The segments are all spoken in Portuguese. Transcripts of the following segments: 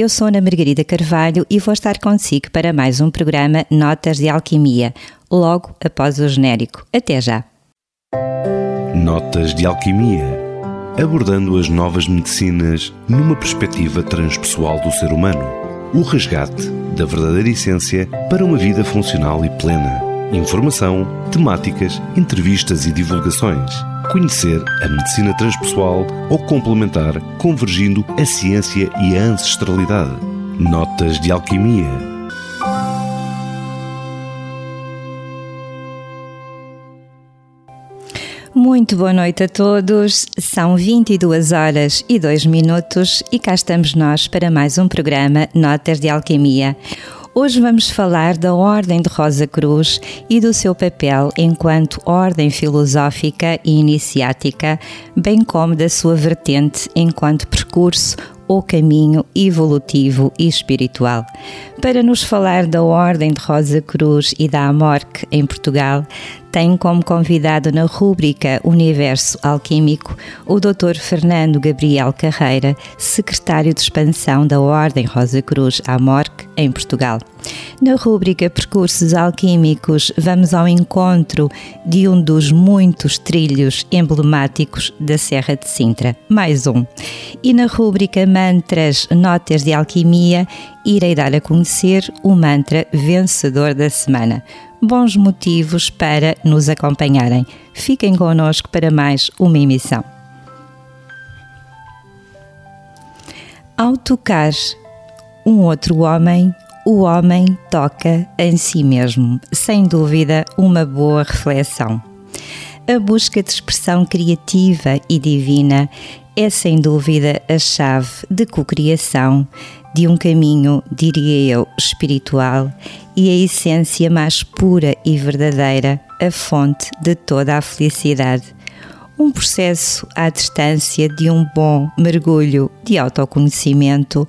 eu sou Ana Margarida Carvalho e vou estar consigo para mais um programa Notas de Alquimia, logo após o genérico. Até já! Notas de Alquimia abordando as novas medicinas numa perspectiva transpessoal do ser humano. O resgate da verdadeira essência para uma vida funcional e plena. Informação, temáticas, entrevistas e divulgações conhecer a medicina transpessoal ou complementar, convergindo a ciência e a ancestralidade. Notas de alquimia. Muito boa noite a todos. São 22 horas e 2 minutos e cá estamos nós para mais um programa Notas de Alquimia. Hoje vamos falar da Ordem de Rosa Cruz e do seu papel enquanto ordem filosófica e iniciática, bem como da sua vertente enquanto percurso ou caminho evolutivo e espiritual. Para nos falar da Ordem de Rosa Cruz e da Amorque em Portugal, tenho como convidado na rúbrica Universo Alquímico o Dr. Fernando Gabriel Carreira, secretário de expansão da Ordem Rosa Cruz Amorque em Portugal. Na rúbrica Percursos Alquímicos, vamos ao encontro de um dos muitos trilhos emblemáticos da Serra de Sintra, mais um. E na rúbrica Mantras Notas de Alquimia, irei dar a conhecer o mantra vencedor da semana. Bons motivos para nos acompanharem. Fiquem connosco para mais uma emissão. Ao tocar um outro homem, o homem toca em si mesmo, sem dúvida, uma boa reflexão. A busca de expressão criativa e divina é sem dúvida a chave de cocriação de um caminho, diria eu, espiritual e a essência mais pura e verdadeira, a fonte de toda a felicidade. Um processo à distância de um bom mergulho de autoconhecimento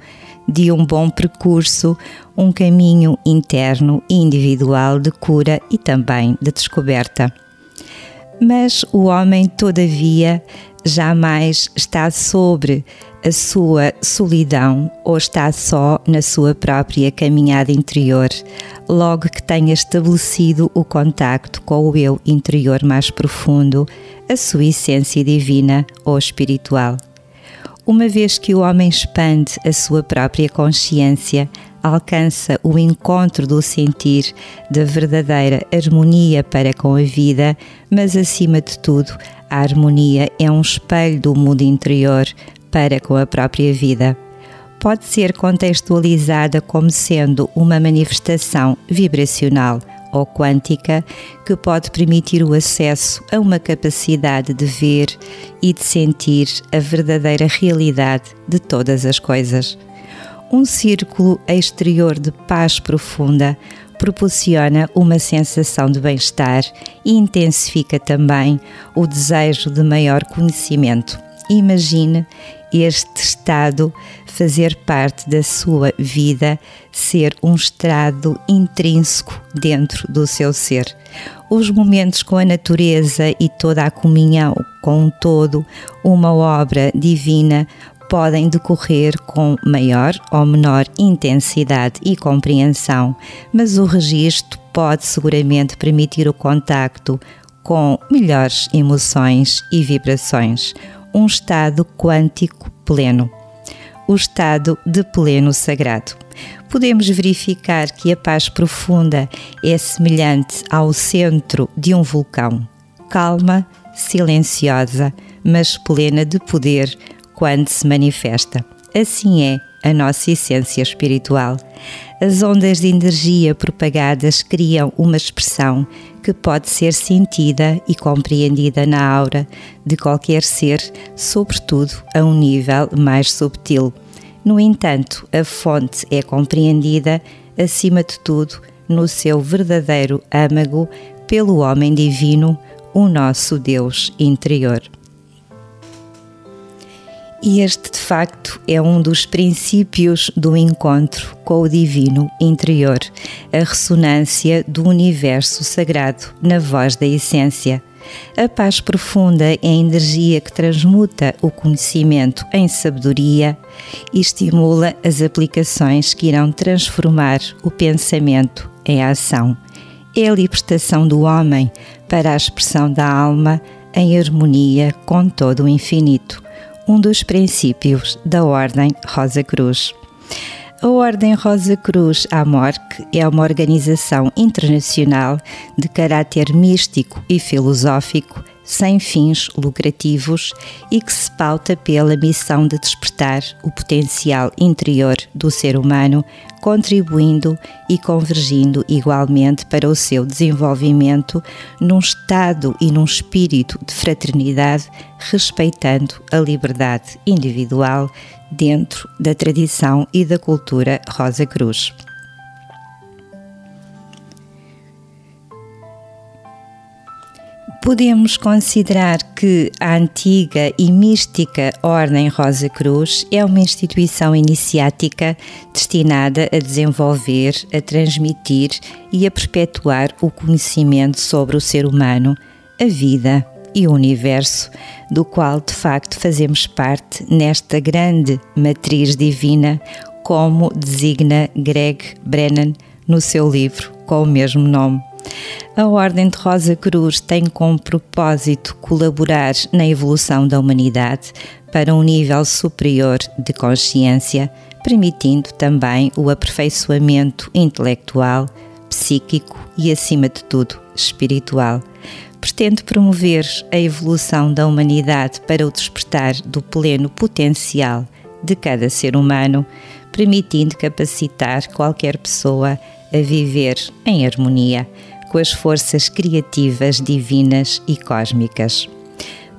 de um bom percurso, um caminho interno e individual de cura e também de descoberta. Mas o homem, todavia, jamais está sobre a sua solidão ou está só na sua própria caminhada interior, logo que tenha estabelecido o contacto com o eu interior mais profundo, a sua essência divina ou espiritual. Uma vez que o homem expande a sua própria consciência, alcança o encontro do sentir da verdadeira harmonia para com a vida, mas acima de tudo, a harmonia é um espelho do mundo interior para com a própria vida. Pode ser contextualizada como sendo uma manifestação vibracional ou quântica que pode permitir o acesso a uma capacidade de ver e de sentir a verdadeira realidade de todas as coisas. Um círculo exterior de paz profunda proporciona uma sensação de bem-estar e intensifica também o desejo de maior conhecimento. Imagine este estado fazer parte da sua vida, ser um estado intrínseco dentro do seu ser. Os momentos com a natureza e toda a comunhão com o todo, uma obra divina, podem decorrer com maior ou menor intensidade e compreensão, mas o registro pode seguramente permitir o contacto com melhores emoções e vibrações um estado quântico pleno, o estado de pleno sagrado. Podemos verificar que a paz profunda é semelhante ao centro de um vulcão, calma, silenciosa, mas plena de poder quando se manifesta. Assim é a nossa essência espiritual. As ondas de energia propagadas criam uma expressão que pode ser sentida e compreendida na aura de qualquer ser, sobretudo a um nível mais subtil. No entanto, a fonte é compreendida, acima de tudo, no seu verdadeiro âmago pelo homem divino, o nosso Deus interior. E este, de facto, é um dos princípios do encontro com o divino interior, a ressonância do universo sagrado na voz da essência. A paz profunda é a energia que transmuta o conhecimento em sabedoria e estimula as aplicações que irão transformar o pensamento em ação. É a libertação do homem para a expressão da alma em harmonia com todo o infinito, um dos princípios da Ordem Rosa Cruz. A Ordem Rosa Cruz Amorque é uma organização internacional de caráter místico e filosófico sem fins lucrativos e que se pauta pela missão de despertar o potencial interior do ser humano, contribuindo e convergindo igualmente para o seu desenvolvimento num estado e num espírito de fraternidade, respeitando a liberdade individual dentro da tradição e da cultura Rosa Cruz. Podemos considerar que a antiga e mística Ordem Rosa Cruz é uma instituição iniciática destinada a desenvolver, a transmitir e a perpetuar o conhecimento sobre o ser humano, a vida e o universo, do qual de facto fazemos parte nesta grande matriz divina, como designa Greg Brennan no seu livro com o mesmo nome. A Ordem de Rosa Cruz tem como propósito colaborar na evolução da humanidade para um nível superior de consciência, permitindo também o aperfeiçoamento intelectual, psíquico e, acima de tudo, espiritual. Pretende promover a evolução da humanidade para o despertar do pleno potencial de cada ser humano, permitindo capacitar qualquer pessoa a viver em harmonia com as forças criativas divinas e cósmicas.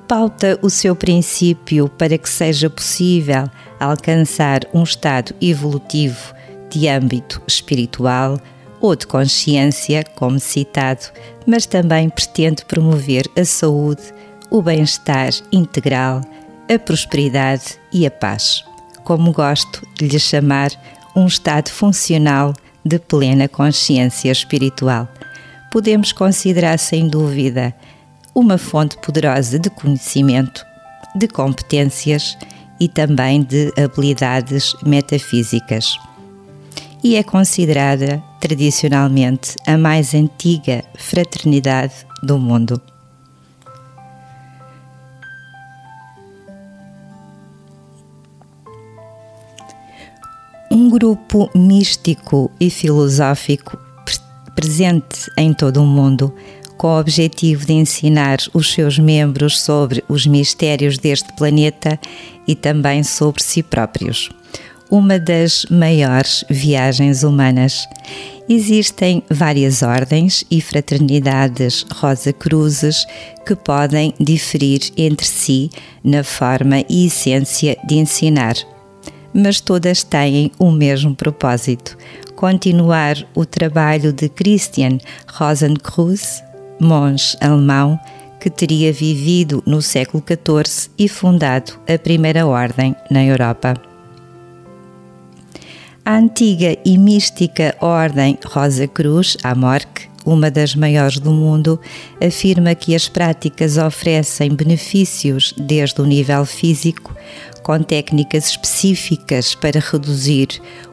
Pauta o seu princípio para que seja possível alcançar um estado evolutivo de âmbito espiritual ou de consciência, como citado, mas também pretende promover a saúde, o bem-estar integral, a prosperidade e a paz. Como gosto de lhe chamar, um estado funcional de plena consciência espiritual podemos considerar sem dúvida uma fonte poderosa de conhecimento, de competências e também de habilidades metafísicas. E é considerada tradicionalmente a mais antiga fraternidade do mundo. Grupo místico e filosófico presente em todo o mundo, com o objetivo de ensinar os seus membros sobre os mistérios deste planeta e também sobre si próprios. Uma das maiores viagens humanas. Existem várias ordens e fraternidades Rosa Cruzes que podem diferir entre si na forma e essência de ensinar, mas todas têm o mesmo propósito: continuar o trabalho de Christian Rosenkreuz, monge alemão que teria vivido no século XIV e fundado a primeira ordem na Europa. A antiga e mística Ordem Rosa Cruz, a Morque, uma das maiores do mundo, afirma que as práticas oferecem benefícios desde o nível físico, com técnicas específicas para reduzir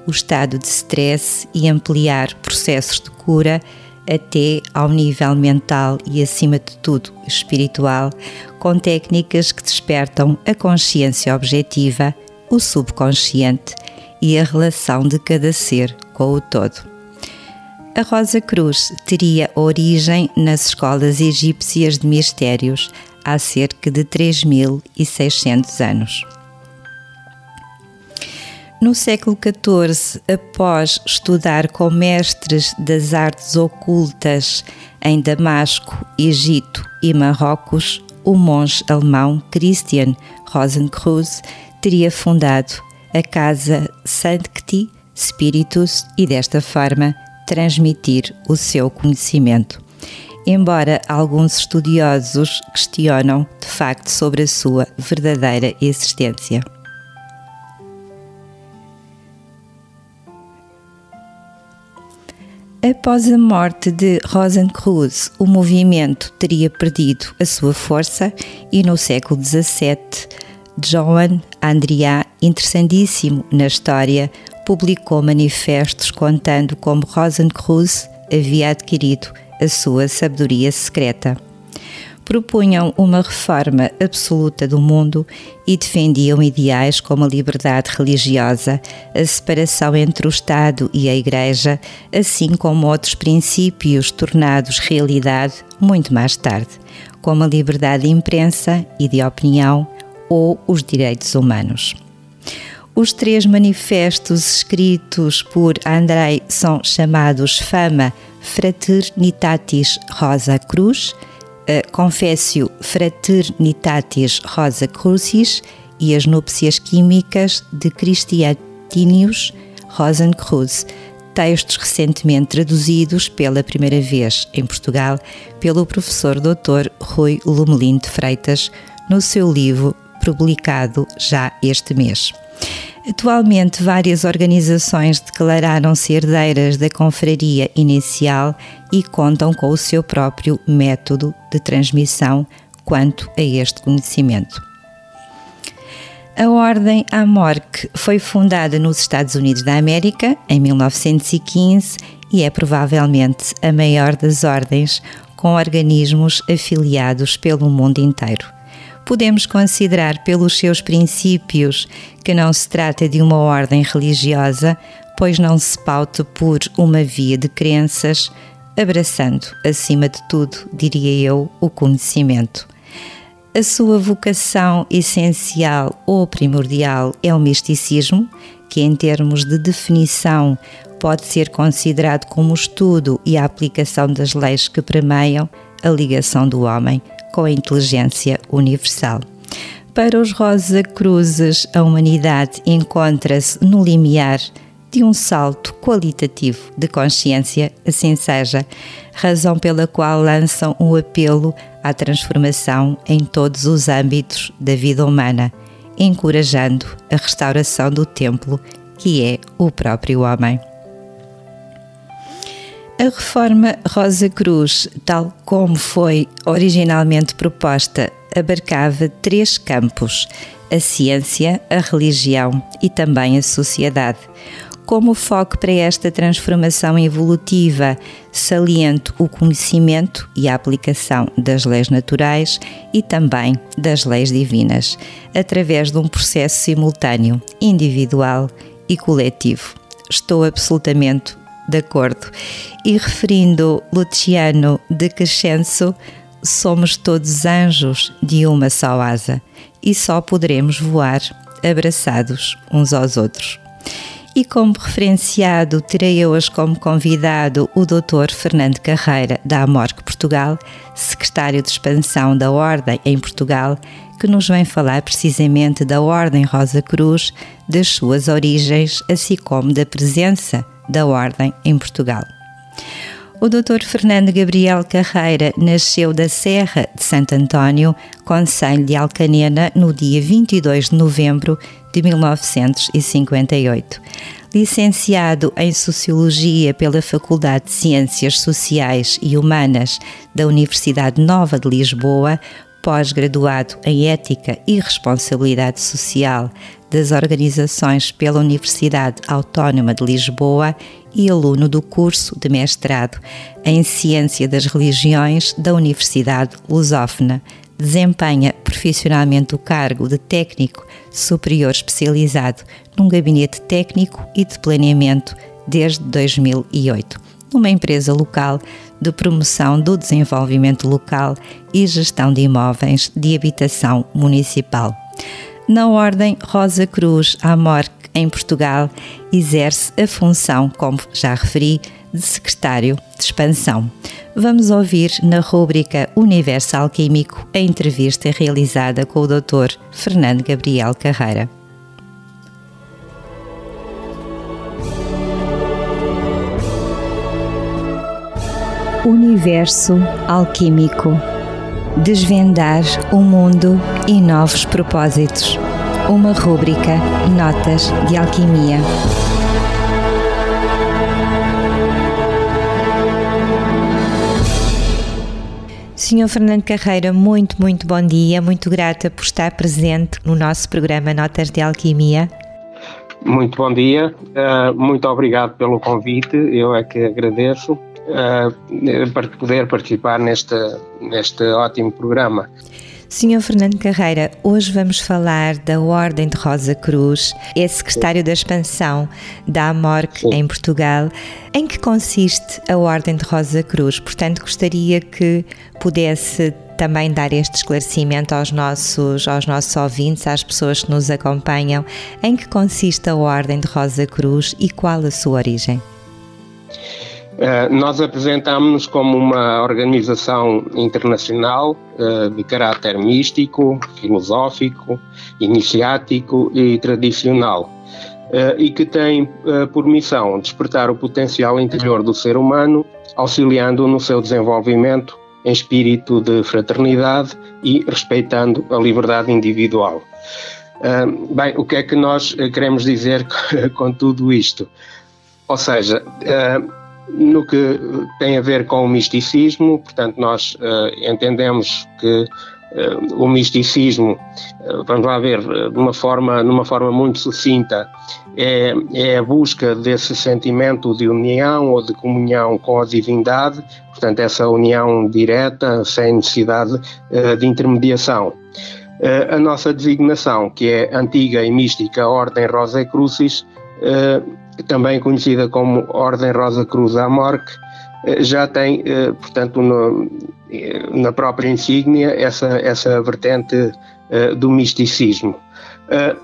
o estado de stress e ampliar processos de cura até ao nível mental e, acima de tudo, espiritual, com técnicas que despertam a consciência objetiva, o subconsciente e a relação de cada ser com o todo. A Rosa Cruz teria origem nas escolas egípcias de mistérios há cerca de 3.600 anos. No século XIV, após estudar com mestres das artes ocultas em Damasco, Egito e Marrocos, o monge alemão Christian Rosenkreuz teria fundado a Casa Sancti Spiritus e desta forma transmitir o seu conhecimento. Embora alguns estudiosos questionam de facto sobre a sua verdadeira existência. Após a morte de Rosenkreuz, o movimento teria perdido a sua força e no século XVII, Johann Andrea, interessantíssimo na história, publicou manifestos contando como Rosenkreuz havia adquirido a sua sabedoria secreta propunham uma reforma absoluta do mundo e defendiam ideais como a liberdade religiosa, a separação entre o Estado e a Igreja, assim como outros princípios tornados realidade muito mais tarde, como a liberdade de imprensa e de opinião ou os direitos humanos. Os três manifestos escritos por Andrei são chamados Fama Fraternitatis Rosa Cruz, Confessio Fraternitatis Rosa Crucis e as Núpcias Químicas de Christiatinius Rosencruz, textos recentemente traduzidos pela primeira vez em Portugal pelo professor Dr. Rui Lumelin de Freitas no seu livro publicado já este mês. Atualmente, várias organizações declararam-se herdeiras da confraria inicial e contam com o seu próprio método de transmissão quanto a este conhecimento. A Ordem Amorque foi fundada nos Estados Unidos da América em 1915 e é provavelmente a maior das ordens com organismos afiliados pelo mundo inteiro podemos considerar pelos seus princípios que não se trata de uma ordem religiosa, pois não se pauta por uma via de crenças, abraçando, acima de tudo, diria eu, o conhecimento. A sua vocação essencial ou primordial é o misticismo, que, em termos de definição, pode ser considerado como o estudo e a aplicação das leis que permeiam a ligação do homem com a inteligência universal. Para os Rosa Cruzes, a humanidade encontra-se no limiar de um salto qualitativo de consciência, assim seja, razão pela qual lançam um apelo à transformação em todos os âmbitos da vida humana, encorajando a restauração do templo que é o próprio homem. A reforma Rosa Cruz, tal como foi originalmente proposta, abarcava três campos: a ciência, a religião e também a sociedade. Como foco para esta transformação evolutiva, saliento o conhecimento e a aplicação das leis naturais e também das leis divinas, através de um processo simultâneo, individual e coletivo. Estou absolutamente de acordo. E referindo Luciano de Crescenzo, somos todos anjos de uma só asa e só poderemos voar abraçados uns aos outros. E como referenciado, terei hoje como convidado o Dr. Fernando Carreira, da Amorque Portugal, secretário de expansão da Ordem em Portugal, que nos vem falar precisamente da Ordem Rosa Cruz, das suas origens, assim como da presença da Ordem em Portugal. O Dr. Fernando Gabriel Carreira nasceu da Serra de Santo António, Conselho de Alcanena, no dia 22 de novembro de 1958. Licenciado em Sociologia pela Faculdade de Ciências Sociais e Humanas da Universidade Nova de Lisboa, pós-graduado em Ética e Responsabilidade Social das Organizações pela Universidade Autónoma de Lisboa e aluno do curso de mestrado em Ciência das Religiões da Universidade Lusófona. Desempenha profissionalmente o cargo de técnico superior especializado num gabinete técnico e de planeamento desde 2008, numa empresa local de promoção do desenvolvimento local e gestão de imóveis de habitação municipal. Na Ordem Rosa Cruz Amorque em Portugal, exerce a função, como já referi, de secretário de expansão. Vamos ouvir na rúbrica Universo Alquímico a entrevista realizada com o Dr. Fernando Gabriel Carreira. Universo Alquímico Desvendar o mundo e novos propósitos. Uma rúbrica Notas de Alquimia. Senhor Fernando Carreira, muito, muito bom dia. Muito grata por estar presente no nosso programa Notas de Alquimia. Muito bom dia, ah, muito obrigado pelo convite, eu é que agradeço uh, para poder participar neste, neste ótimo programa. Senhor Fernando Carreira, hoje vamos falar da Ordem de Rosa Cruz, é secretário da expansão da AMORC em Portugal. Em que consiste a Ordem de Rosa Cruz? Portanto, gostaria que pudesse também dar este esclarecimento aos nossos, aos nossos ouvintes, às pessoas que nos acompanham, em que consiste a Ordem de Rosa Cruz e qual a sua origem? Uh, nós apresentamos-nos como uma organização internacional uh, de caráter místico, filosófico, iniciático e tradicional, uh, e que tem por missão despertar o potencial interior do ser humano, auxiliando no seu desenvolvimento em espírito de fraternidade e respeitando a liberdade individual. bem, o que é que nós queremos dizer com tudo isto? Ou seja, no que tem a ver com o misticismo, portanto, nós uh, entendemos que uh, o misticismo, uh, vamos lá ver, de uma forma, numa forma muito sucinta, é, é a busca desse sentimento de união ou de comunhão com a divindade, portanto, essa união direta, sem necessidade de intermediação. a nossa designação, que é antiga e mística Ordem Rosa Crucis, também conhecida como Ordem Rosa Cruz Amorque, eh, já tem, eh, portanto, no, eh, na própria insígnia essa, essa vertente do misticismo.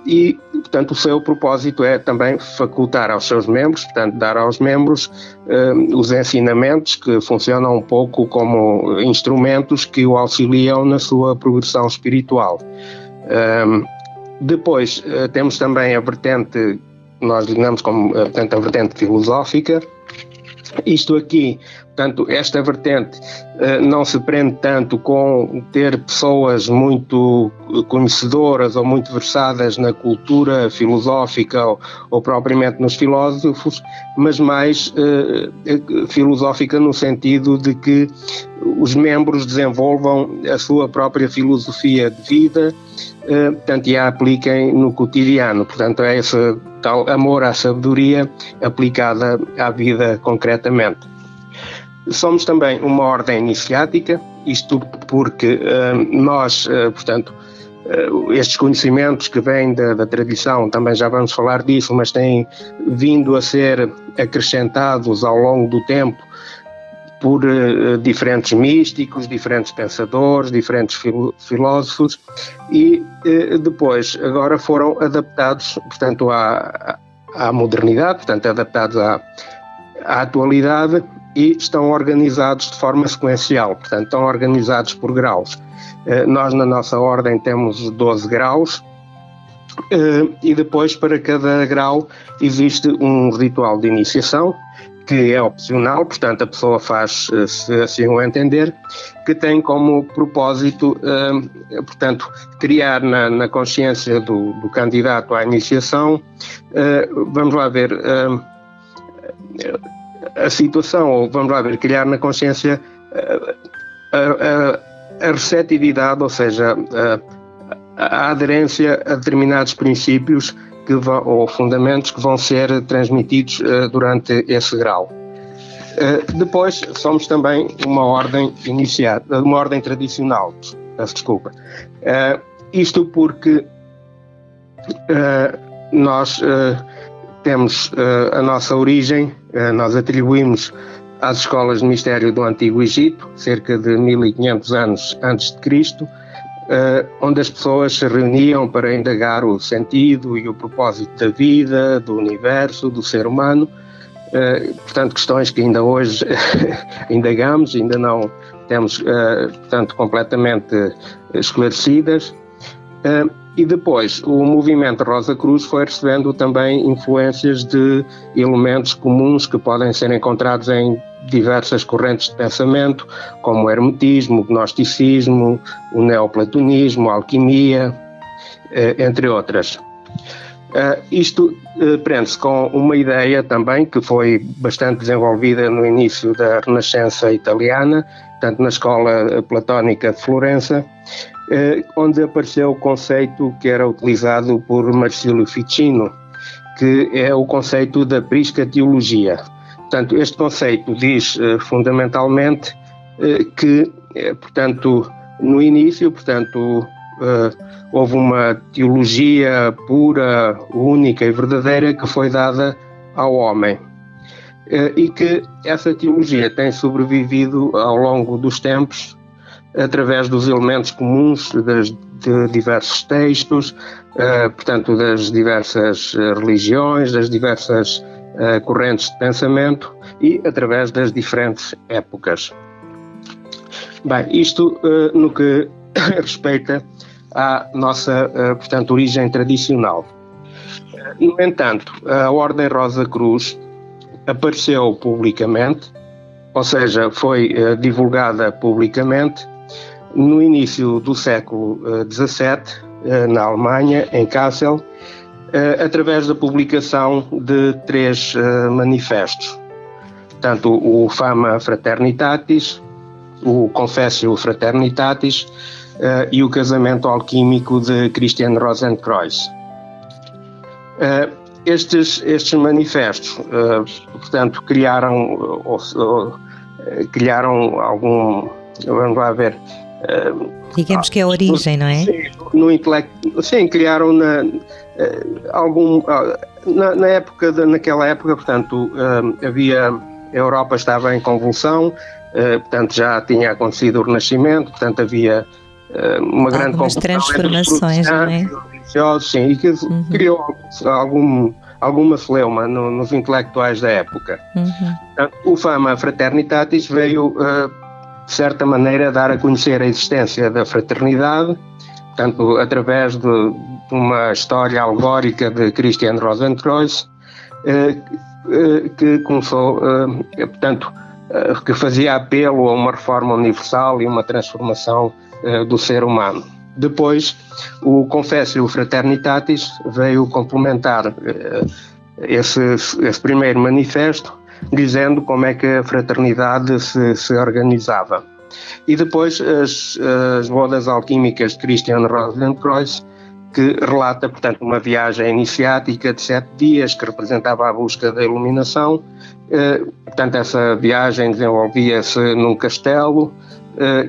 E, portanto, o seu propósito é também facultar aos seus membros, portanto, dar aos membros os ensinamentos que funcionam um pouco como instrumentos que o auxiliam na sua progressão espiritual. Depois, temos também a vertente nós designamos como eh, portanto, a vertente filosófica. Isto aqui, portanto, esta vertente uh, não se prende tanto com ter pessoas muito conhecedoras ou muito versadas na cultura filosófica ou, ou propriamente nos filósofos, mas mais uh, filosófica no sentido de que os membros desenvolvam a sua própria filosofia de vida, uh, portanto, e a apliquem no cotidiano. Portanto, é esse tal amor à sabedoria aplicada à vida concretamente. Somos também uma ordem iniciática, isto porque uh, nós, uh, portanto, estes conhecimentos que vêm da, da, tradição, também já vamos falar disso, mas têm vindo a ser acrescentados ao longo do tempo por uh, diferentes místicos, diferentes pensadores, diferentes fil filósofos e uh, depois agora foram adaptados, portanto, à, à modernidade, portanto, adaptados à, à atualidade e estão organizados de forma sequencial, portanto, estão organizados por graus. Nós, na nossa ordem, temos 12 graus, e depois, para cada grau, existe um ritual de iniciação, que é opcional, portanto a pessoa faz eh, se assim o entender, que tem como propósito, eh, portanto, criar na, na consciência do, do, candidato à iniciação, eh, vamos lá ver, a situação, ou vamos lá ver, criar na consciência a, a, a receptividade, ou seja, a, a aderência a determinados princípios que vão, ou fundamentos que vão ser transmitidos uh, durante esse grau. Uh, depois somos também uma ordem iniciada, uma ordem tradicional, peço desculpa. Uh, isto porque nós temos a nossa origem, nós atribuímos às escolas de mistério do Antigo Egito, cerca de 1500 anos antes de Cristo, Uh, onde as pessoas se reuniam para indagar o sentido e o propósito da vida, do universo, do ser humano. Uh, portanto, questões que ainda hoje indagamos, ainda não temos, uh, portanto, completamente esclarecidas. e depois, o movimento Rosa Cruz foi recebendo também influências de elementos comuns que podem ser encontrados em diversas correntes de pensamento, como o hermetismo, o gnosticismo, o neoplatonismo, a alquimia, eh, entre outras. Uh, isto uh, prende-se com uma ideia também que foi bastante desenvolvida no início da Renascença italiana, tanto na escola platónica de Florença, onde apareceu o conceito que era utilizado por Marcílio Ficino, que é o conceito da prisca teologia. Portanto, este conceito diz fundamentalmente que, portanto, no início, portanto, houve uma teologia pura, única e verdadeira que foi dada ao homem. Eh, e que essa teologia tem sobrevivido ao longo dos tempos através dos elementos comuns das, de diversos textos, eh, portanto, das diversas eh, religiões, das diversas correntes de pensamento e através das diferentes épocas. Bem, isto no que respeita à nossa, eh, portanto, origem tradicional. No entanto, a Ordem Rosa Cruz apareceu publicamente, ou seja, foi uh, divulgada publicamente no início do século XVII, uh, uh, na Alemanha, em Kassel, através da publicação de três manifestos. Tanto o Fama Fraternitatis, o Confessio Fraternitatis uh, e o casamento alquímico de Christian Rosenkreuz. Estes, estes manifestos, portanto, criaram, criaram algum, vamos lá ver... Digamos que é a origem, não é? Sim, no intelecto, sim criaram na, algum, na, na, época, de, naquela época, portanto, havia, a Europa estava em convulsão, portanto, já tinha acontecido o Renascimento, portanto, havia eh, uma grande Algumas transformações, não é? religiosos, sim, e que uhum. criou algum, alguma celeuma no, nos intelectuais da época. Uhum. O Fama Fraternitatis veio, de certa maneira, dar a conhecer a existência da fraternidade, tanto através de, uma história alegórica de Christian Rosenkreuz, uh, que começou, portanto, que fazia apelo a uma reforma universal e uma transformação do ser humano. Depois, o Confessio Fraternitatis veio complementar esse, esse primeiro manifesto, dizendo como é que a fraternidade se, se organizava. E depois as, as bodas alquímicas de Christian Rosenkreuz, que relata, portanto, uma viagem iniciática de sete dias que representava a busca da iluminação. Eh, portanto, essa viagem desenvolvia-se num castelo,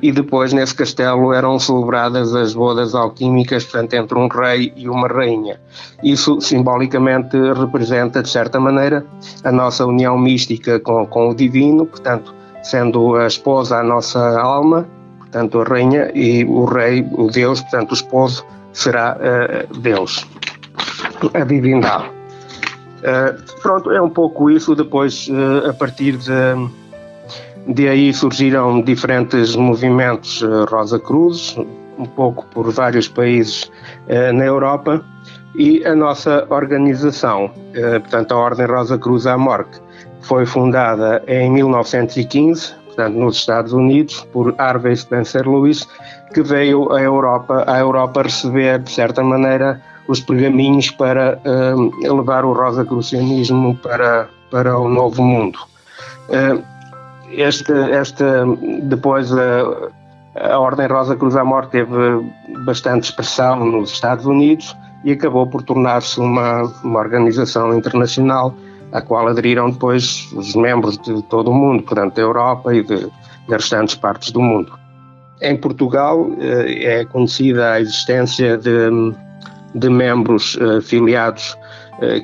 e depois nesse castelo eram celebradas as bodas alquímicas, portanto, entre um rei e uma rainha. Isso simbolicamente representa, de certa maneira, a nossa união mística com, com o divino, portanto, sendo a esposa a nossa alma, portanto, a rainha, e o rei, o Deus, portanto, o esposo será uh, Deus, a divindade. Uh, pronto, é um pouco isso. Depois, a partir de de aí surgiram diferentes movimentos eh, Rosa Cruz, um pouco por vários países eh, na Europa, e a nossa organização, eh, portanto, a Ordem Rosa Cruz Amorque, foi fundada em 1915, portanto, nos Estados Unidos, por Harvey Spencer Lewis, que veio à Europa, à Europa receber, de certa maneira, os pergaminhos para uh, levar o rosacrucianismo para, para o novo mundo. Este, este, depois a, a Ordem Rosa Cruz à Morte teve bastante expressão nos Estados Unidos e acabou por tornar-se uma, uma organização internacional à qual aderiram depois os membros de todo o mundo, portanto da Europa e de, de restantes partes do mundo. Em Portugal eh, é conhecida a existência de, de membros eh, filiados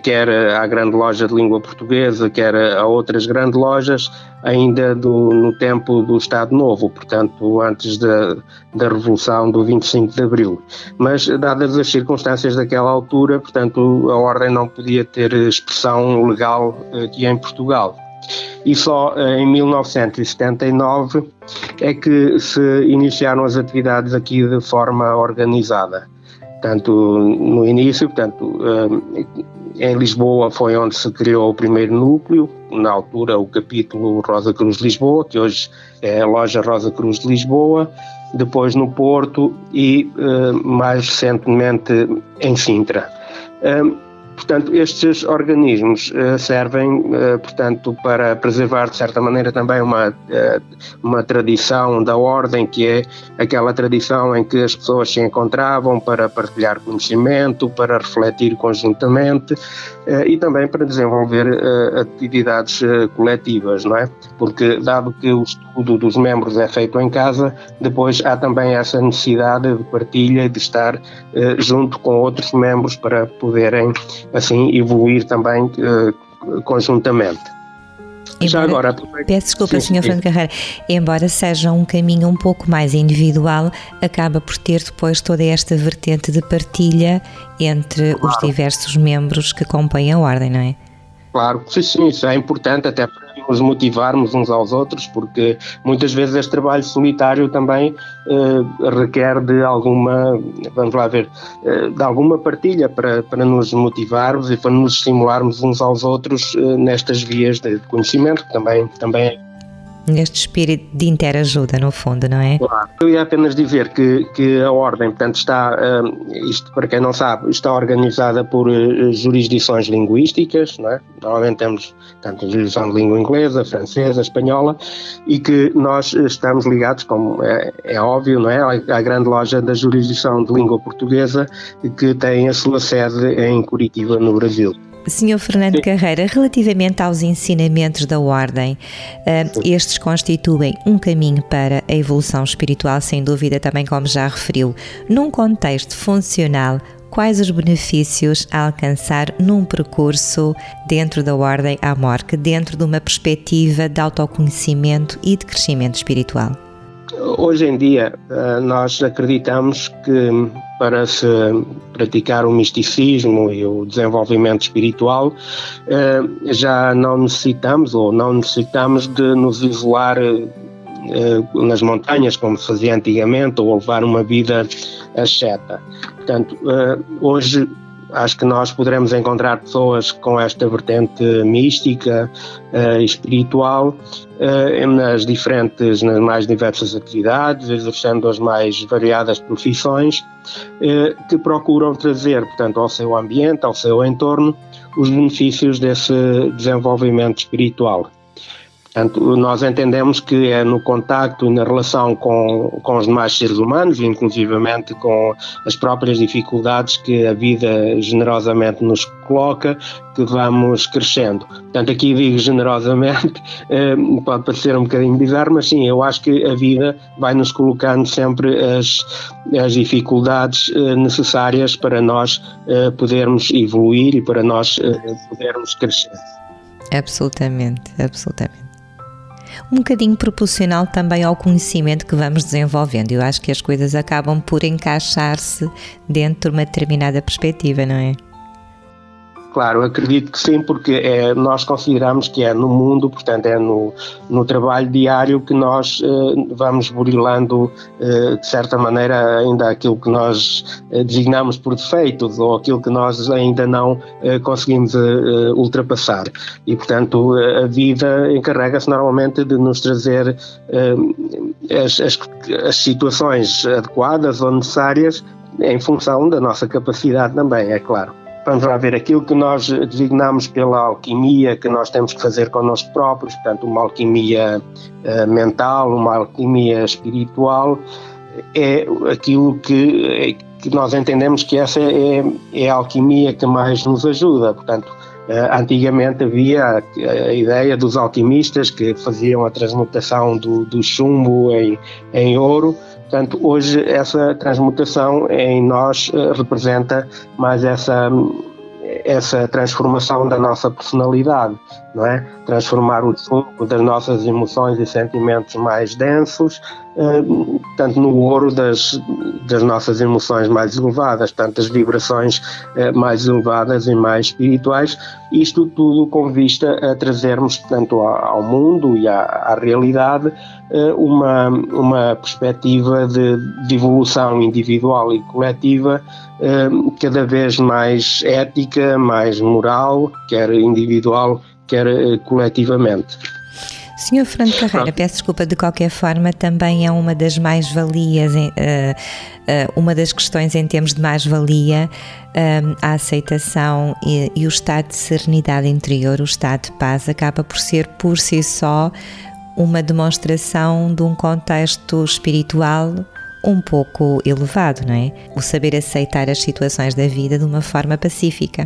quer à grande loja de língua portuguesa, quer a outras grandes lojas, ainda do, no tempo do Estado Novo, portanto, antes da, da Revolução do 25 de Abril. Mas, dadas as circunstâncias daquela altura, portanto, a Ordem não podia ter expressão legal aqui em Portugal. E só eh, em 1979 é que se iniciaram as atividades aqui de forma organizada. Portanto, no início, portanto, eh, em Lisboa foi onde se criou o primeiro núcleo, na altura o capítulo Rosa Cruz Lisboa, que hoje é a loja Rosa Cruz de Lisboa, depois no Porto e uh, mais recentemente em Sintra. Portanto, estes organismos uh, servem, uh, portanto, para preservar, de certa maneira, também uma, uh, uma tradição da ordem, que é aquela tradição em que as pessoas se encontravam para partilhar conhecimento, para refletir conjuntamente e também para desenvolver atividades coletivas, não é? Porque, dado que o estudo dos membros é feito em casa, depois há também essa necessidade de partilha, de estar junto com outros membros para poderem assim evoluir também uh, conjuntamente. Embora, Já agora, peço desculpa, Sr. Fernando Carreira, embora seja um caminho um pouco mais individual, acaba por ter depois toda esta vertente de partilha entre claro. os diversos membros que compõem a Ordem, não é? Claro, sim, sim, isso é importante até para nos motivarmos uns aos outros, porque muitas vezes este trabalho solitário também eh, requer de alguma, vamos lá ver, eh, de alguma partilha para, para nos motivarmos e para nos estimularmos uns aos outros eh, nestas vias de conhecimento, que também, também é neste espírito de interajuda, no fundo, não é? Claro. Eu ia apenas dizer que, que a Ordem, portanto, está, uh, isto para quem não sabe, está organizada por uh, jurisdições linguísticas, não é? Normalmente temos tanto a jurisdição de língua inglesa, francesa, espanhola, e que nós estamos ligados, como é, é óbvio, não é? À grande loja da jurisdição de língua portuguesa, que tem a sua sede em Curitiba, no Brasil. Senhor Fernando Sim. Carreira, relativamente aos ensinamentos da Ordem, eh, estes constituem um caminho para a evolução espiritual, sem dúvida, também como já referiu. Num contexto funcional, quais os benefícios a alcançar num percurso dentro da Ordem à Morte, dentro de uma perspectiva de autoconhecimento e de crescimento espiritual? Hoje em dia, eh, nós acreditamos que para se praticar o misticismo e o desenvolvimento espiritual, eh, já não necessitamos ou não necessitamos de nos isolar eh, nas montanhas, como se fazia antigamente, ou levar uma vida asceta. Portanto, hoje acho que nós poderemos encontrar pessoas com esta vertente mística uh, espiritual uh, nas diferentes, nas mais diversas atividades, exercendo as mais variadas profissões, uh, que procuram trazer, portanto, ao seu ambiente, ao seu entorno, os benefícios desse desenvolvimento espiritual. Portanto, nós entendemos que é no contacto e na relação com, com os demais seres humanos, inclusivamente com as próprias dificuldades que a vida generosamente nos coloca, que vamos crescendo. Portanto, aqui digo generosamente, eh, pode parecer um bocadinho bizarro, mas sim, eu acho que a vida vai nos colocando sempre as, as dificuldades eh, necessárias para nós eh, podermos evoluir e para nós podermos crescer. Absolutamente, absolutamente um bocadinho proporcional também ao conhecimento que vamos desenvolvendo. Eu acho que as coisas acabam por encaixar-se dentro de uma determinada perspectiva, não é? Claro, acredito que sim, porque é, nós consideramos que é no mundo, portanto, é no, no trabalho diário que nós eh, vamos burilando, eh, de certa maneira, ainda aquilo que nós eh, designamos por defeitos ou aquilo que nós ainda não eh, conseguimos eh, ultrapassar. E, portanto, a vida encarrega-se normalmente de nos trazer as, as, as situações adequadas ou necessárias em função da nossa capacidade também, é claro vamos lá ver, aquilo que nós designamos pela alquimia que nós temos que fazer connosco próprios, portanto, uma alquimia uh, mental, uma alquimia espiritual, é aquilo que, que nós entendemos que essa é, é a alquimia que mais nos ajuda. Portanto, uh, antigamente havia a, a, ideia dos alquimistas que faziam a transmutação do, do chumbo em, em ouro Portanto, hoje essa transmutação em nós eh, representa mais essa essa transformação da nossa personalidade, não é? Transformar o suco das nossas emoções e sentimentos mais densos, eh, tanto no ouro das, das nossas emoções mais elevadas, tantas vibrações eh, mais elevadas e mais espirituais, isto tudo com vista a trazermos, portanto, ao mundo e à, à realidade uma, uma perspectiva de, de evolução individual e coletiva cada vez mais ética, mais moral, quer individual, quer coletivamente. Senhor Fernando Carreira, Pronto. peço desculpa, de qualquer forma, também é uma das mais-valias, uma das questões em termos de mais-valia, a aceitação e o estado de serenidade interior, o estado de paz, acaba por ser por si só uma demonstração de um contexto espiritual um pouco elevado, não é? O saber aceitar as situações da vida de uma forma pacífica.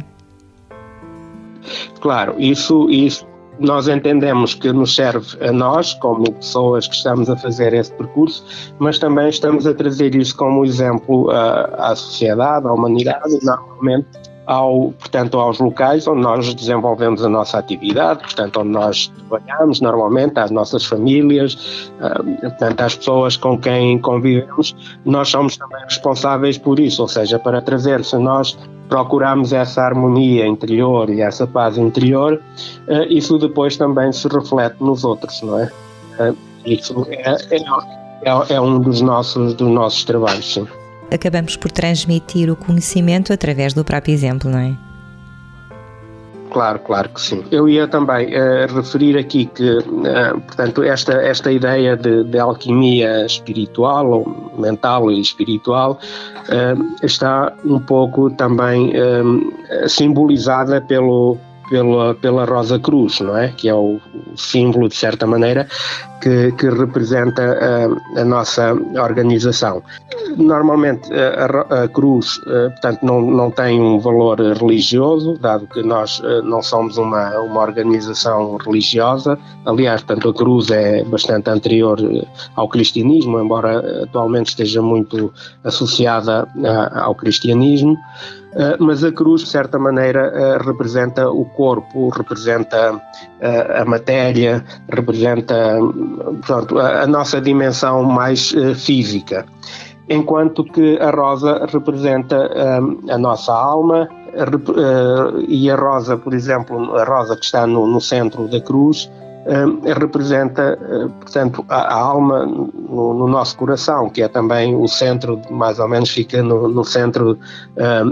Claro, isso, isso nós entendemos que nos serve a nós, como pessoas que estamos a fazer esse percurso, mas também estamos a trazer isso como exemplo à, à sociedade, à humanidade, normalmente ao, portanto, aos locais onde nós desenvolvemos a nossa atividade, portanto, onde nós trabalhamos normalmente, às nossas famílias, uh, portanto, às pessoas com quem convivemos, nós somos também responsáveis por isso, ou seja, para trazer, se nós procuramos essa harmonia interior e essa paz interior, uh, isso depois também se reflete nos outros, não é? Uh, isso é, é, é, um dos nossos, dos nossos trabalhos, sim acabamos por transmitir o conhecimento através do próprio exemplo, não é? Claro, claro que sim. Eu ia também uh, referir aqui que, uh, portanto, esta, esta ideia de, de, alquimia espiritual, ou mental e espiritual, uh, está um pouco também simbolizada pelo, pela, pela Rosa Cruz, não é? Que é o, o símbolo, de certa maneira, que, que representa a, a, nossa organização. Normalmente a, a cruz, eh, portanto, não, não tem um valor religioso, dado que nós eh, não somos uma, uma organização religiosa. Aliás, portanto, a cruz é bastante anterior ao cristianismo, embora atualmente esteja muito associada ao cristianismo. Mas a cruz, de certa maneira, representa o corpo, representa a matéria, representa pronto, a, nossa dimensão mais física, enquanto que a rosa representa a nossa alma e a rosa, por exemplo, a rosa que está no, no centro da cruz, representa, eh, portanto, a, alma no, no, nosso coração, que é também o centro, mais ou menos fica no, no centro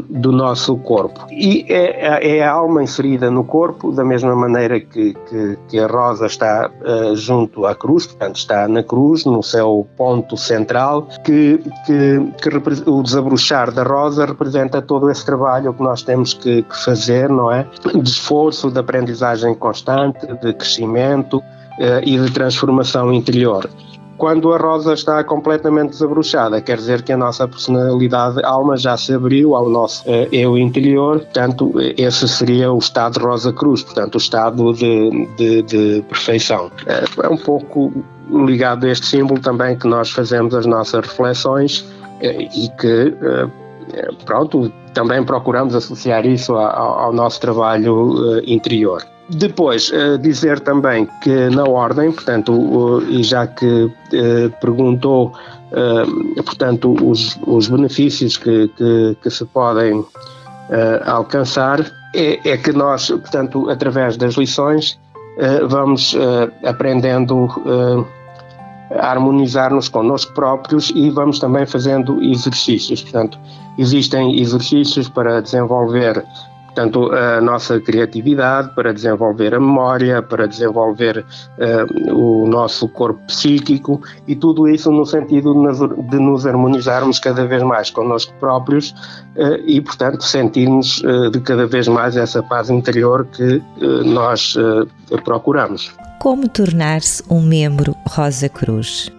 do nosso corpo. E é, é, a alma inserida no corpo, da mesma maneira que, que, que a rosa está uh, junto à cruz, portanto, está na cruz, no seu ponto central, que, que, que o desabrochar da rosa representa todo esse trabalho que nós temos que, que fazer, não é? De esforço, de aprendizagem constante, de crescimento crescimento uh, e de transformação interior. Quando a rosa está completamente desabrochada, quer dizer que a nossa personalidade, alma, já se abriu ao nosso uh, eu interior, portanto, esse seria o estado de Rosa Cruz, portanto, o estado de, de, de perfeição. Uh, é um pouco ligado a este símbolo também que nós fazemos as nossas reflexões e que, pronto, também procuramos associar isso ao nosso trabalho interior. Depois, uh, dizer também que na ordem, portanto, e já que uh, perguntou, eh, portanto, os, os benefícios que, que, que se podem alcançar, é, é, que nós, portanto, através das lições, vamos aprendendo a harmonizar-nos connosco próprios e vamos também fazendo exercícios. Portanto, existem exercícios para desenvolver Portanto, a nossa criatividade para desenvolver a memória, para desenvolver uh, o nosso corpo psíquico e tudo isso no sentido de nos harmonizarmos cada vez mais connosco próprios uh, e, portanto, sentirmos uh, de cada vez mais essa paz interior que nós procuramos. Como tornar-se um membro Rosa Cruz?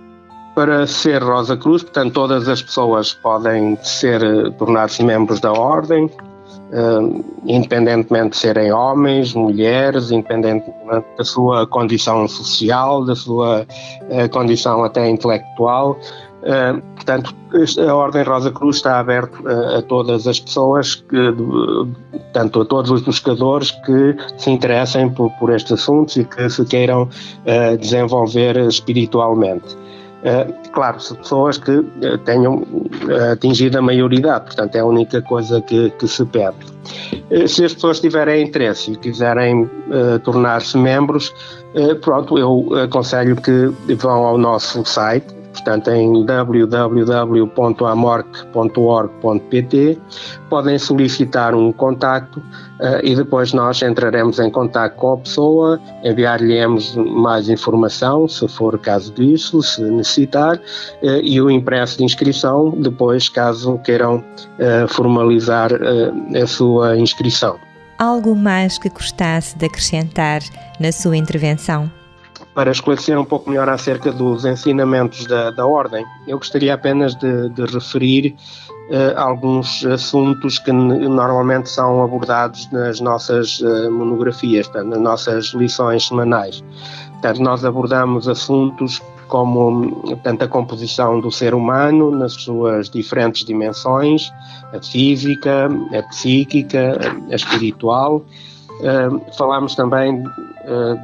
para ser Rosa Cruz, portanto, todas as pessoas podem ser tornar-se membros da ordem, uh, independentemente de serem homens, mulheres, independentemente da sua condição social, da sua uh, condição até intelectual. Uh, portanto, a Ordem Rosa Cruz está aberta a, todas as pessoas, que, tanto a todos os buscadores que se interessem por, por estes assuntos e que se queiram desenvolver espiritualmente. Uh, claro, pessoas que uh, tenham uh, atingido a maioridade, portanto é a única coisa que, que se pede. se as pessoas tiverem interesse e quiserem tornar-se membros, pronto, eu aconselho que vão ao nosso site, portanto em www.amorc.org.pt, podem solicitar um contacto uh, e depois nós entraremos em contato com a pessoa, enviar-lhe-emos mais informação, se for caso disso, se necessitar, uh, e o impresso de inscrição, depois caso queiram uh, formalizar a sua inscrição. Algo mais que gostasse de acrescentar na sua intervenção? Para esclarecer um pouco melhor acerca dos ensinamentos da, da Ordem, eu gostaria apenas de, de referir uh, alguns assuntos que normalmente são abordados nas nossas uh, monografias, portanto, nas nossas lições semanais. Portanto, nós abordamos assuntos como portanto, a composição do ser humano nas suas diferentes dimensões, a física, a psíquica, a espiritual. Uh, falamos também uh,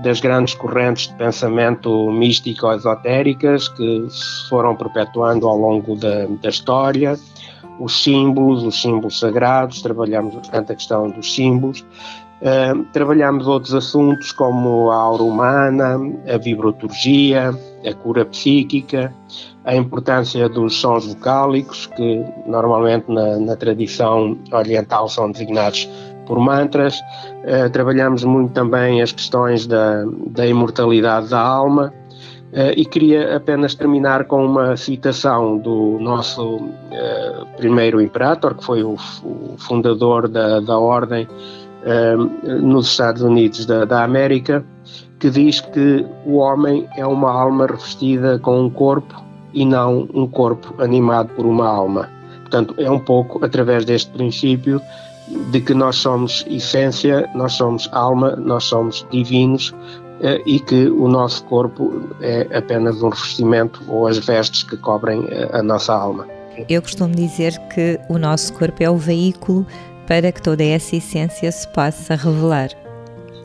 das grandes correntes de pensamento místico-esotéricas que se foram perpetuando ao longo da, da história, os símbolos, os símbolos sagrados, trabalhamos a questão dos símbolos, Uh, trabalhamos outros assuntos como a aura humana, a vibroturgia, a cura psíquica, a importância dos sons vocálicos, que normalmente na, na tradição oriental são designados por mantras. Uh, trabalhamos muito também as questões da, da imortalidade da alma. Uh, e queria apenas terminar com uma citação do nosso primeiro imperator, que foi o, o fundador da, da ordem, nos Estados Unidos da, da América, que diz que o homem é uma alma revestida com um corpo e não um corpo animado por uma alma. Portanto, é um pouco através deste princípio de que nós somos essência, nós somos alma, nós somos divinos eh, e que o nosso corpo é apenas um revestimento ou as vestes que cobrem eh, a nossa alma. Eu costumo dizer que o nosso corpo é o veículo para que toda essa essência se possa revelar.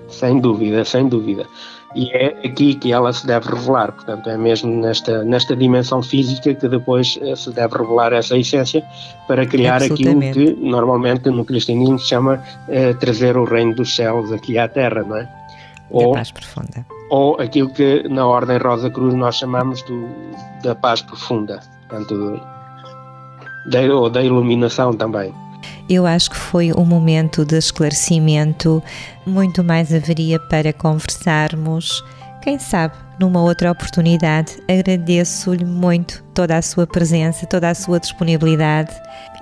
Sem dúvida, sem dúvida. E é aqui que ela se deve revelar, portanto, é mesmo nesta, nesta dimensão física que depois eh, se deve revelar essa essência para criar aquilo que normalmente no cristianismo se chama eh, trazer o reino dos céus aqui à terra, não é? Ou, da paz profunda. Ou aquilo que na Ordem Rosa Cruz nós chamamos do, da paz profunda, portanto, da, ou da iluminação também. Eu acho que foi um momento de esclarecimento. Muito mais haveria para conversarmos. Quem sabe numa outra oportunidade. Agradeço-lhe muito toda a sua presença, toda a sua disponibilidade.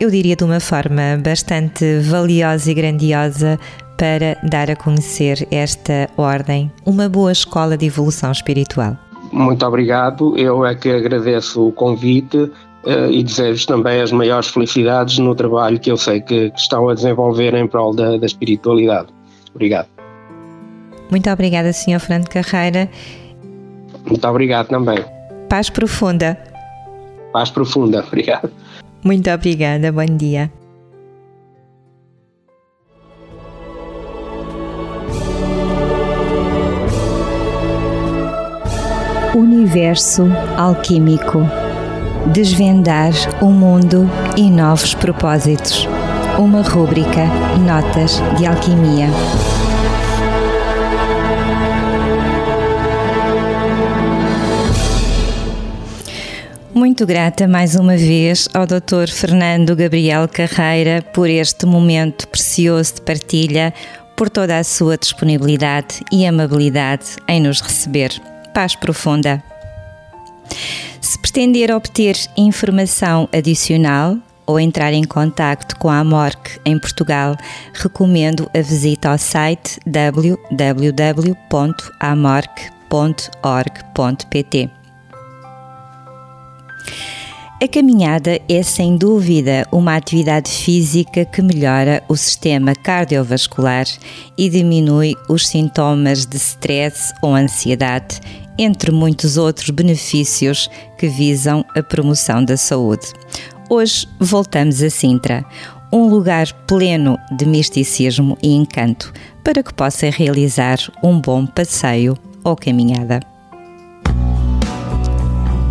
Eu diria de uma forma bastante valiosa e grandiosa para dar a conhecer esta ordem, uma boa escola de evolução espiritual. Muito obrigado. Eu é que agradeço o convite e desejo também as maiores felicidades no trabalho que eu sei que, que estão a desenvolver em prol da, da espiritualidade. Obrigado. Muito obrigada, Sr. Fernando Carreira. Muito obrigado também. Paz profunda. Paz profunda, obrigado. Muito obrigada, bom dia. Universo Alquímico Desvendar o mundo e novos propósitos. Uma rúbrica Notas de Alquimia. Muito grata mais uma vez ao Dr. Fernando Gabriel Carreira por este momento precioso de partilha, por toda a sua disponibilidade e amabilidade em nos receber. Paz profunda. Se pretender obter informação adicional ou entrar em contato com a AMORC em Portugal, recomendo a visita ao site www.amorc.org.pt. A caminhada é sem dúvida uma atividade física que melhora o sistema cardiovascular e diminui os sintomas de stress ou ansiedade entre muitos outros benefícios que visam a promoção da saúde. Hoje voltamos a Sintra, um lugar pleno de misticismo e encanto para que possa realizar um bom passeio ou caminhada.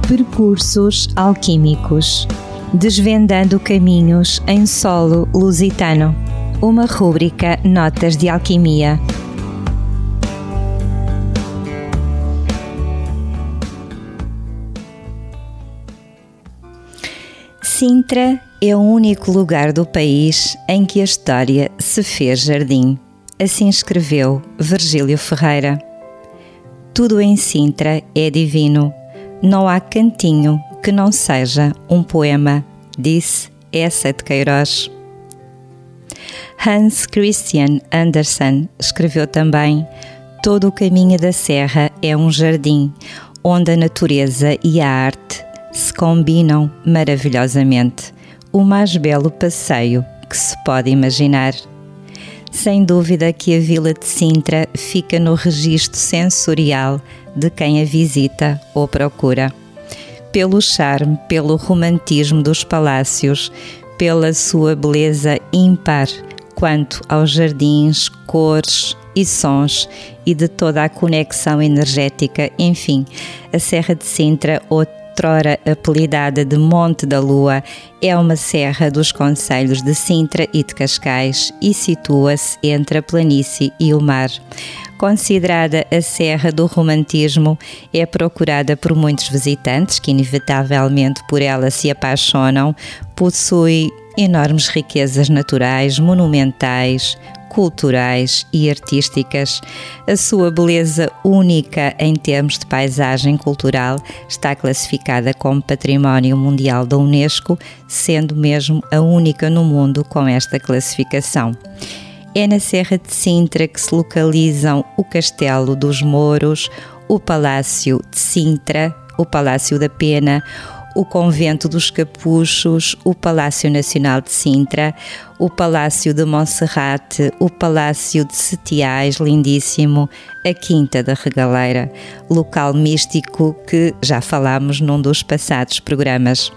Percursos alquímicos Desvendando caminhos em solo lusitano. Uma rúbrica Notas de Alquimia Sintra é o único lugar do país em que a história se fez jardim. Assim escreveu Virgílio Ferreira. Tudo em Sintra é divino. Não há cantinho que não seja um poema, disse essa de Queiroz. Hans Christian Andersen escreveu também: Todo o caminho da serra é um jardim, onde a natureza e a arte combinam maravilhosamente. O mais belo passeio que se pode imaginar. Sem dúvida que a Vila de Sintra fica no registro sensorial de quem a visita ou procura. Pelo charme, pelo romantismo dos palácios, pela sua beleza ímpar quanto aos jardins, cores e sons e de toda a conexão energética, enfim, a Serra de Sintra, outrora apelidada de Monte da Lua, é uma serra dos concelhos de Sintra e de Cascais e situa-se entre a planície e o mar. Considerada a Serra do Romantismo, é procurada por muitos visitantes que, inevitavelmente, por ela se apaixonam, possui enormes riquezas naturais, monumentais, culturais e artísticas. A sua beleza única em termos de paisagem cultural está classificada como Património Mundial da Unesco, sendo mesmo a única no mundo com esta classificação. É na Serra de Sintra que se localizam o Castelo dos Mouros, o Palácio de Sintra, o Palácio da Pena, o Convento dos Capuchos, o Palácio Nacional de Sintra, o Palácio de Monserrate, o Palácio de Setiais, lindíssimo, a Quinta da Regaleira, local místico que já falámos num dos passados programas.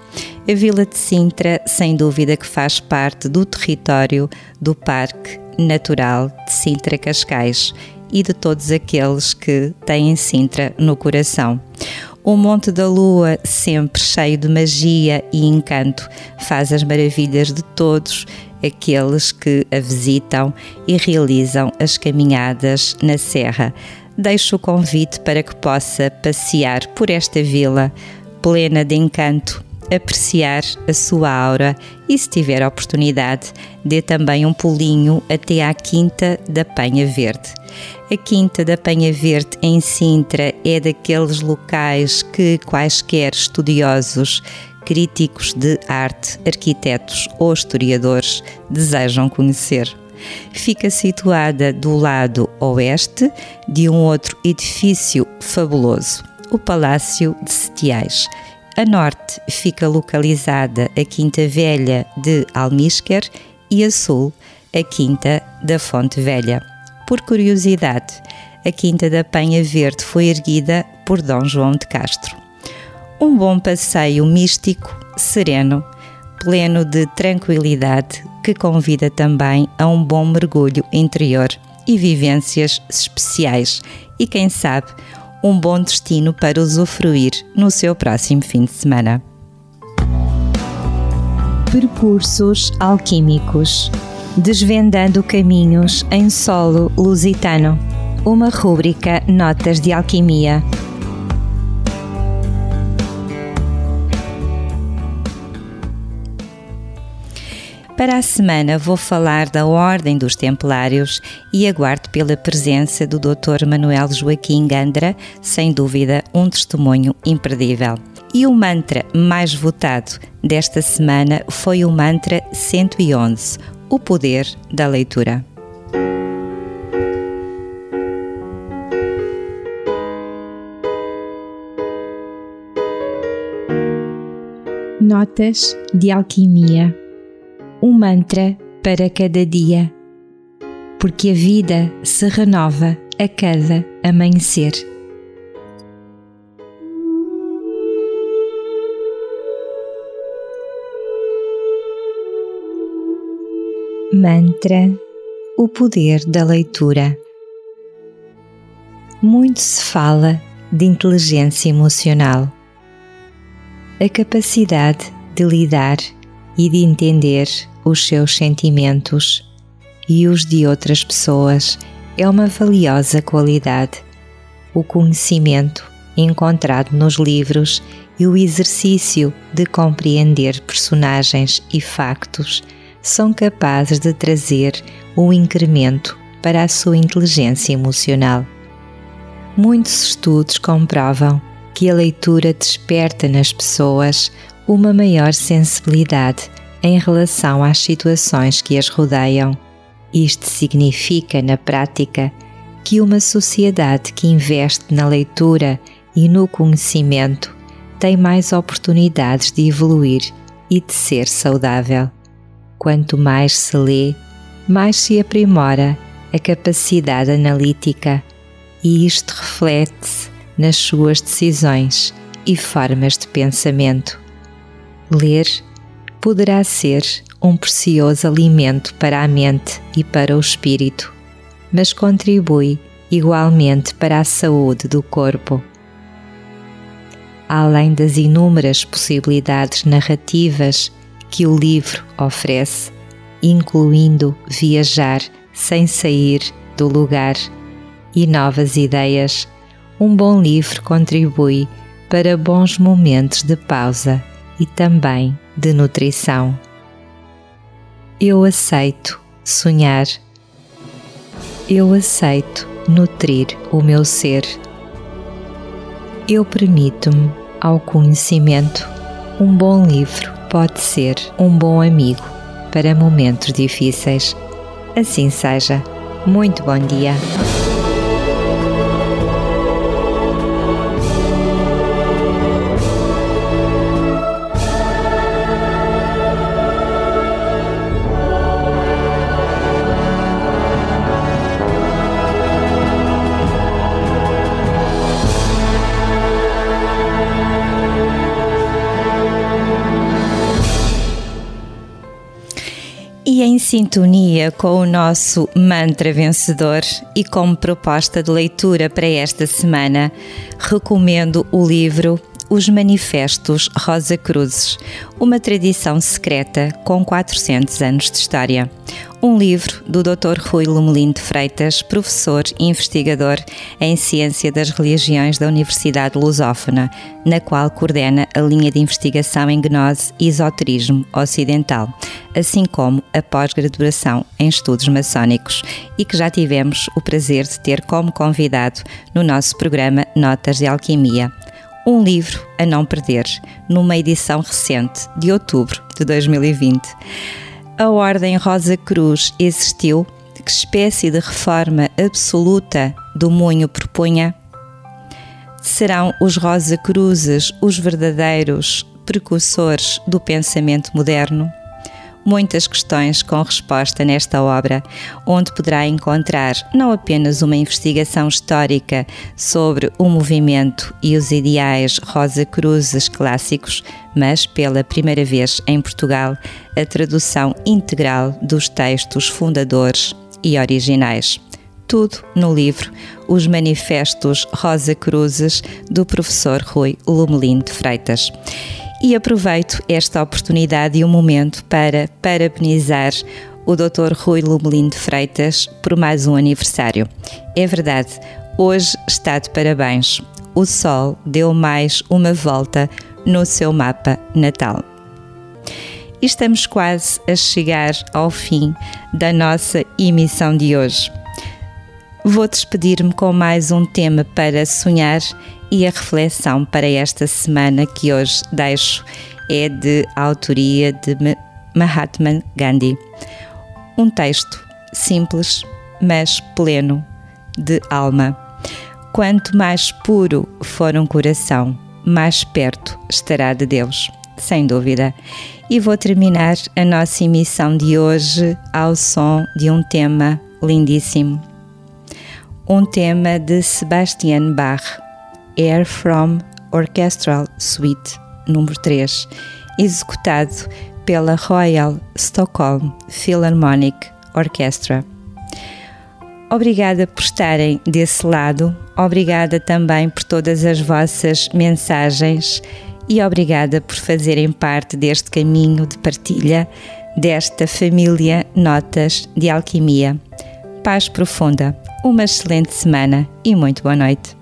A Vila de Sintra, sem dúvida que faz parte do território do Parque Natural de Sintra Cascais e de todos aqueles que têm Sintra no coração. O Monte da Lua, sempre cheio de magia e encanto, faz as maravilhas de todos aqueles que a visitam e realizam as caminhadas na Serra. Deixo o convite para que possa passear por esta vila plena de encanto apreciar a sua aura e, se tiver oportunidade, dê também um pulinho até à Quinta da Penha Verde. A Quinta da Penha Verde em Sintra é daqueles locais que quaisquer estudiosos, críticos de arte, arquitetos ou historiadores desejam conhecer. Fica situada do lado oeste de um outro edifício fabuloso, o Palácio de Setiais a norte fica localizada a Quinta Velha de Almíscar e a sul a Quinta da Fonte Velha. Por curiosidade, a Quinta da Penha Verde foi erguida por Dom João de Castro. Um bom passeio místico, sereno, pleno de tranquilidade, que convida também a um bom mergulho interior e vivências especiais e, quem sabe, um bom destino para usufruir no seu próximo fim de semana. Percursos alquímicos Desvendando caminhos em solo lusitano. Uma rúbrica Notas de Alquimia Para a semana vou falar da Ordem dos Templários e aguardo pela presença do Dr. Manuel Joaquim Gandra, sem dúvida um testemunho imperdível. E o mantra mais votado desta semana foi o mantra 111, o poder da leitura. Notas de alquimia um mantra para cada dia, porque a vida se renova a cada amanhecer. Mantra O poder da leitura. Muito se fala de inteligência emocional, a capacidade de lidar e de entender os seus sentimentos e os de outras pessoas é uma valiosa qualidade. O conhecimento encontrado nos livros e o exercício de compreender personagens e factos são capazes de trazer um incremento para a sua inteligência emocional. Muitos estudos comprovam que a leitura desperta nas pessoas uma maior sensibilidade em relação às situações que as rodeiam. Isto significa, na prática, que uma sociedade que investe na leitura e no conhecimento tem mais oportunidades de evoluir e de ser saudável. Quanto mais se lê, mais se aprimora a capacidade analítica e isto reflete-se nas suas decisões e formas de pensamento. Ler poderá ser um precioso alimento para a mente e para o espírito, mas contribui igualmente para a saúde do corpo. Além das inúmeras possibilidades narrativas que o livro oferece, incluindo viajar sem sair do lugar e novas ideias, um bom livro contribui para bons momentos de pausa e também de nutrição. Eu aceito sonhar. Eu aceito nutrir o meu ser. Eu permito-me ao conhecimento. Um bom livro pode ser um bom amigo para momentos difíceis. Assim seja. Muito bom dia. E em sintonia com o nosso mantra vencedor e como proposta de leitura para esta semana, recomendo o livro Os Manifestos Rosa Cruzes, uma tradição secreta com 400 anos de história um livro do Dr. Rui Lumelin de Freitas, professor e investigador em Ciência das Religiões da Universidade Lusófona, na qual coordena a linha de investigação em Gnose e Esoterismo Ocidental, assim como a pós-graduação em Estudos Maçónicos, e que já tivemos o prazer de ter como convidado no nosso programa Notas de Alquimia. Um livro a não perder, numa edição recente de outubro de 2020 a Ordem Rosa Cruz existiu? Que espécie de reforma absoluta do Moinho propunha? Serão os Rosa Cruzes os verdadeiros precursores do pensamento moderno? Muitas questões com resposta nesta obra, onde poderá encontrar não apenas uma investigação histórica sobre o movimento e os ideais Rosa Cruzes clássicos, mas pela primeira vez em Portugal, a tradução integral dos textos fundadores e originais. Tudo no livro Os Manifestos Rosa Cruzes, do professor Rui Lumelin de Freitas e aproveito esta oportunidade e o momento para parabenizar o Dr. Rui Lumelin de Freitas por mais um aniversário. É verdade, hoje está de parabéns. O Sol deu mais uma volta no seu mapa natal. Estamos quase a chegar ao fim da nossa emissão de hoje. Vou despedir-me com mais um tema para sonhar e a reflexão para esta semana que hoje deixo é de autoria de Mahatma Gandhi. Um texto simples, mas pleno de alma. Quanto mais puro for um coração, mais perto estará de Deus, sem dúvida. E vou terminar a nossa emissão de hoje ao som de um tema lindíssimo. Um tema de Sebastian Bach Air from Orchestral Suite número 3, executado pela Royal Stockholm Philharmonic Orchestra. Obrigada por estarem desse lado, obrigada também por todas as vossas mensagens e obrigada por fazerem parte deste caminho de partilha desta família Notas de Alquimia. Paz profunda, uma excelente semana e muito boa noite.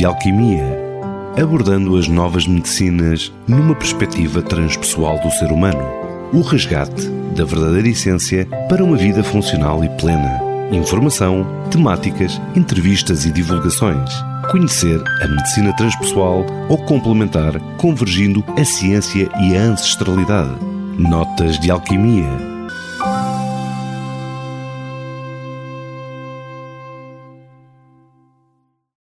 De Alquimia abordando as novas medicinas numa perspectiva transpessoal do ser humano. O resgate da verdadeira essência para uma vida funcional e plena. Informação, temáticas, entrevistas e divulgações. Conhecer a medicina transpessoal ou complementar, convergindo a ciência e a ancestralidade. Notas de Alquimia